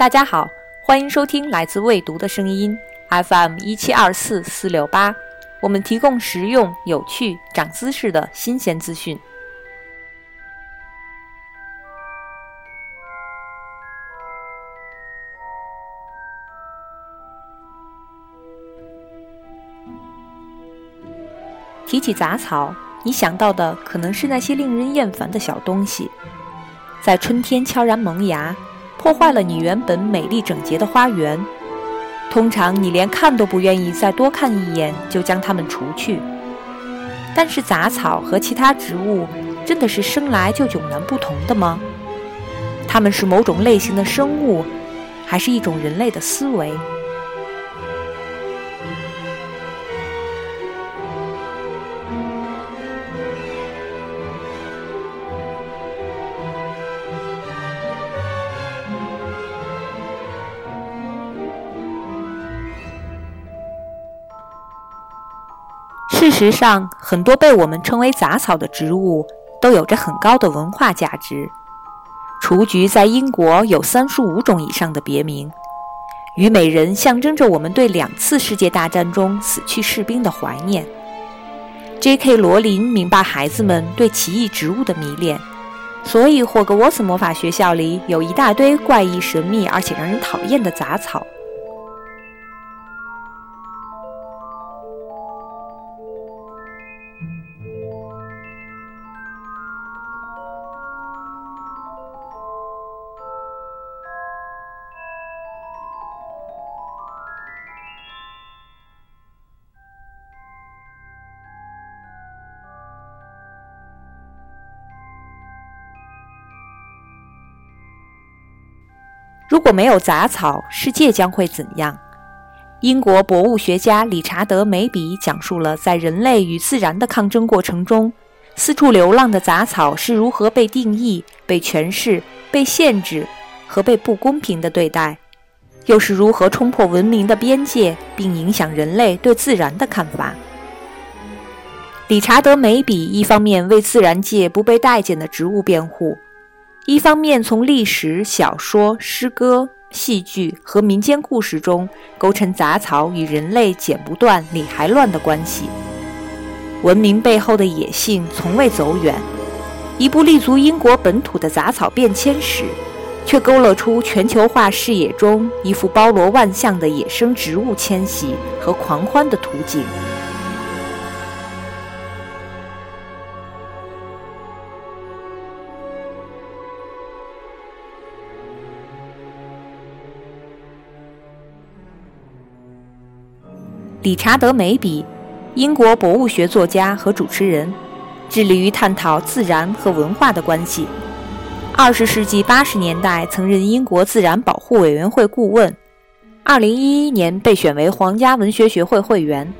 大家好，欢迎收听来自未读的声音 FM 一七二四四六八，我们提供实用、有趣、长姿势的新鲜资讯。提起杂草，你想到的可能是那些令人厌烦的小东西，在春天悄然萌芽。破坏了你原本美丽整洁的花园。通常你连看都不愿意再多看一眼，就将它们除去。但是杂草和其他植物真的是生来就迥然不同的吗？它们是某种类型的生物，还是一种人类的思维？事实上，很多被我们称为杂草的植物都有着很高的文化价值。雏菊在英国有三十五种以上的别名。虞美人象征着我们对两次世界大战中死去士兵的怀念。J.K. 罗琳明白孩子们对奇异植物的迷恋，所以霍格沃茨魔法学校里有一大堆怪异、神秘而且让人讨厌的杂草。如果没有杂草，世界将会怎样？英国博物学家理查德·梅比讲述了在人类与自然的抗争过程中，四处流浪的杂草是如何被定义、被诠释、被限制和被不公平的对待，又是如何冲破文明的边界，并影响人类对自然的看法。理查德·梅比一方面为自然界不被待见的植物辩护。一方面，从历史、小说、诗歌、戏剧和民间故事中勾成杂草与人类剪不断、理还乱的关系。文明背后的野性从未走远。一部立足英国本土的杂草变迁史，却勾勒出全球化视野中一幅包罗万象的野生植物迁徙和狂欢的图景。理查德·梅比，英国博物学作家和主持人，致力于探讨自然和文化的关系。二十世纪八十年代曾任英国自然保护委员会顾问，二零一一年被选为皇家文学学会会员。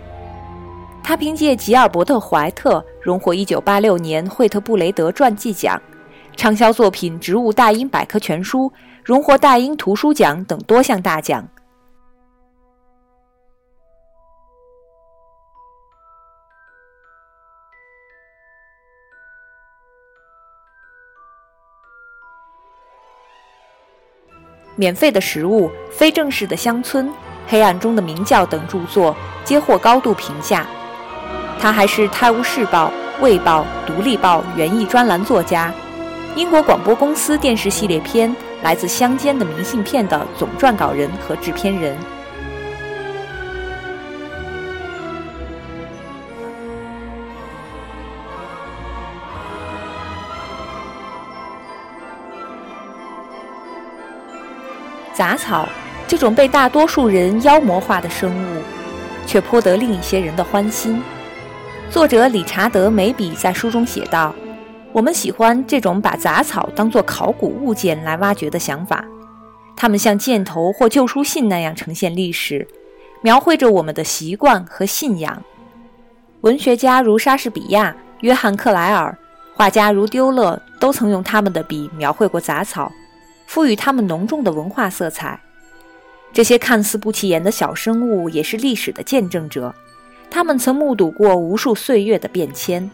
他凭借吉尔伯特·怀特荣获一九八六年惠特布雷德传记奖，畅销作品《植物大英百科全书》荣获大英图书奖等多项大奖。免费的食物、非正式的乡村、黑暗中的鸣叫等著作皆获高度评价。他还是《泰晤士报》《卫报》《独立报》园艺专栏作家，英国广播公司电视系列片《来自乡间的明信片》的总撰稿人和制片人。杂草这种被大多数人妖魔化的生物，却颇得另一些人的欢心。作者理查德·梅比在书中写道：“我们喜欢这种把杂草当作考古物件来挖掘的想法，它们像箭头或旧书信那样呈现历史，描绘着我们的习惯和信仰。文学家如莎士比亚、约翰·克莱尔，画家如丢勒，都曾用他们的笔描绘过杂草。”赋予他们浓重的文化色彩。这些看似不起眼的小生物也是历史的见证者，他们曾目睹过无数岁月的变迁。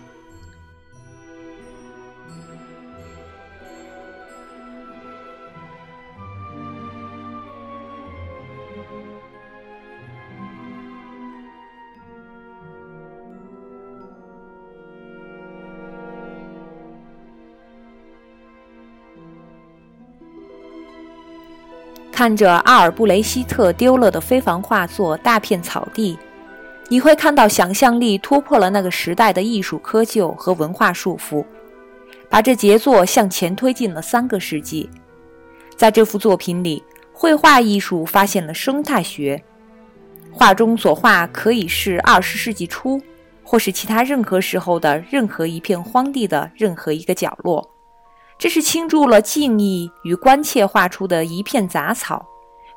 看着阿尔布雷希特丢了的非凡画作《大片草地》，你会看到想象力突破了那个时代的艺术窠臼和文化束缚，把这杰作向前推进了三个世纪。在这幅作品里，绘画艺术发现了生态学。画中所画可以是二十世纪初，或是其他任何时候的任何一片荒地的任何一个角落。这是倾注了敬意与关切画出的一片杂草，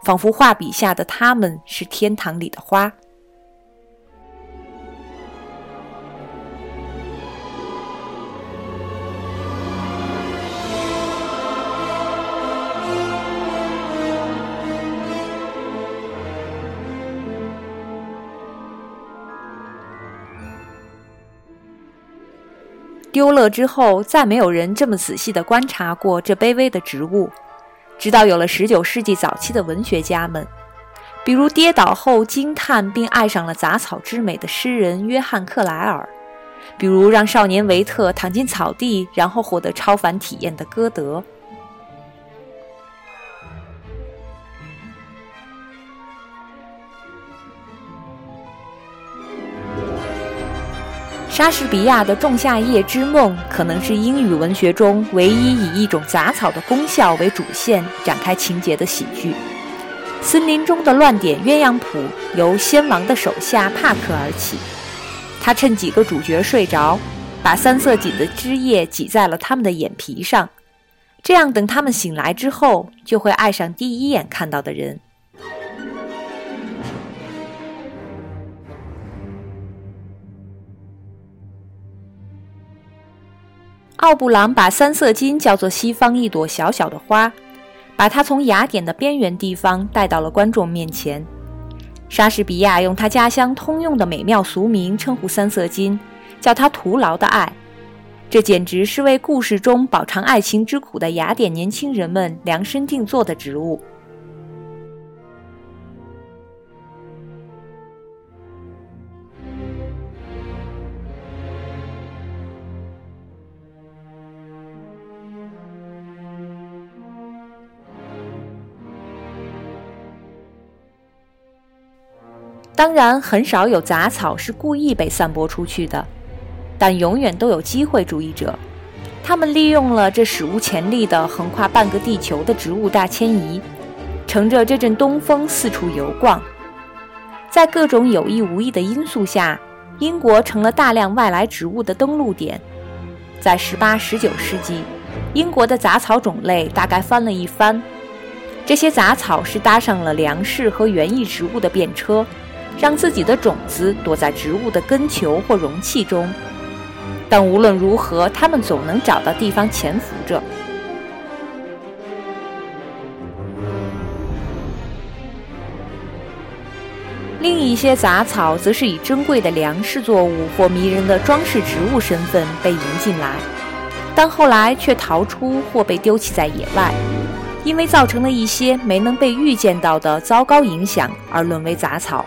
仿佛画笔下的他们是天堂里的花。丢了之后，再没有人这么仔细地观察过这卑微的植物，直到有了19世纪早期的文学家们，比如跌倒后惊叹并爱上了杂草之美的诗人约翰·克莱尔，比如让少年维特躺进草地然后获得超凡体验的歌德。莎士比亚的《仲夏夜之梦》可能是英语文学中唯一以一种杂草的功效为主线展开情节的喜剧。森林中的乱点鸳鸯谱由先王的手下帕克而起，他趁几个主角睡着，把三色堇的汁液挤在了他们的眼皮上，这样等他们醒来之后，就会爱上第一眼看到的人。奥布朗把三色金叫做西方一朵小小的花，把它从雅典的边缘地方带到了观众面前。莎士比亚用他家乡通用的美妙俗名称呼三色金，叫它“徒劳的爱”。这简直是为故事中饱尝爱情之苦的雅典年轻人们量身定做的植物。当然，很少有杂草是故意被散播出去的，但永远都有机会主义者。他们利用了这史无前例的横跨半个地球的植物大迁移，乘着这阵东风四处游逛。在各种有意无意的因素下，英国成了大量外来植物的登陆点。在十八、十九世纪，英国的杂草种类大概翻了一番。这些杂草是搭上了粮食和园艺植物的便车。让自己的种子躲在植物的根球或容器中，但无论如何，它们总能找到地方潜伏着。另一些杂草则是以珍贵的粮食作物或迷人的装饰植物身份被引进来，但后来却逃出或被丢弃在野外，因为造成了一些没能被预见到的糟糕影响而沦为杂草。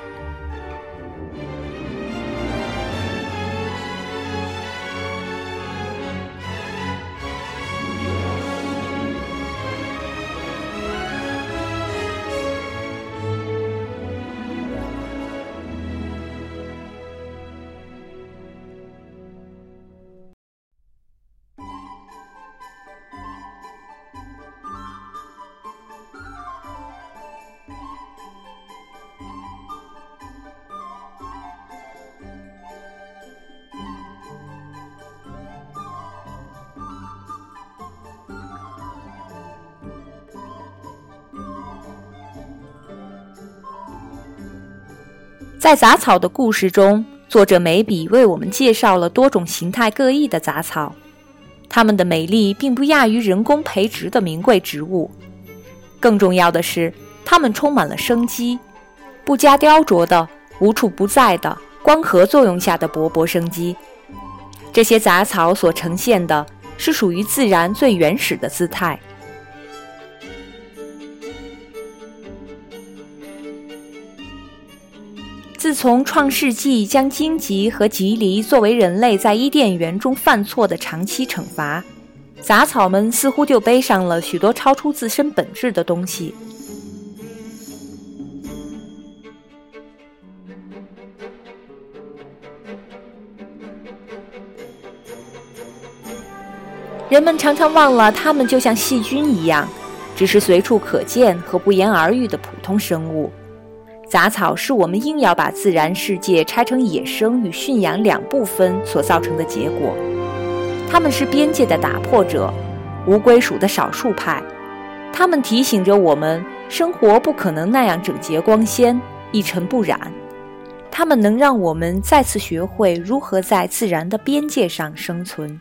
在杂草的故事中，作者梅比为我们介绍了多种形态各异的杂草，它们的美丽并不亚于人工培植的名贵植物。更重要的是，它们充满了生机，不加雕琢的、无处不在的光合作用下的勃勃生机。这些杂草所呈现的是属于自然最原始的姿态。从《创世纪》将荆棘和棘藜作为人类在伊甸园中犯错的长期惩罚，杂草们似乎就背上了许多超出自身本质的东西。人们常常忘了，它们就像细菌一样，只是随处可见和不言而喻的普通生物。杂草是我们硬要把自然世界拆成野生与驯养两部分所造成的结果。它们是边界的打破者，无归属的少数派。它们提醒着我们，生活不可能那样整洁光鲜、一尘不染。它们能让我们再次学会如何在自然的边界上生存。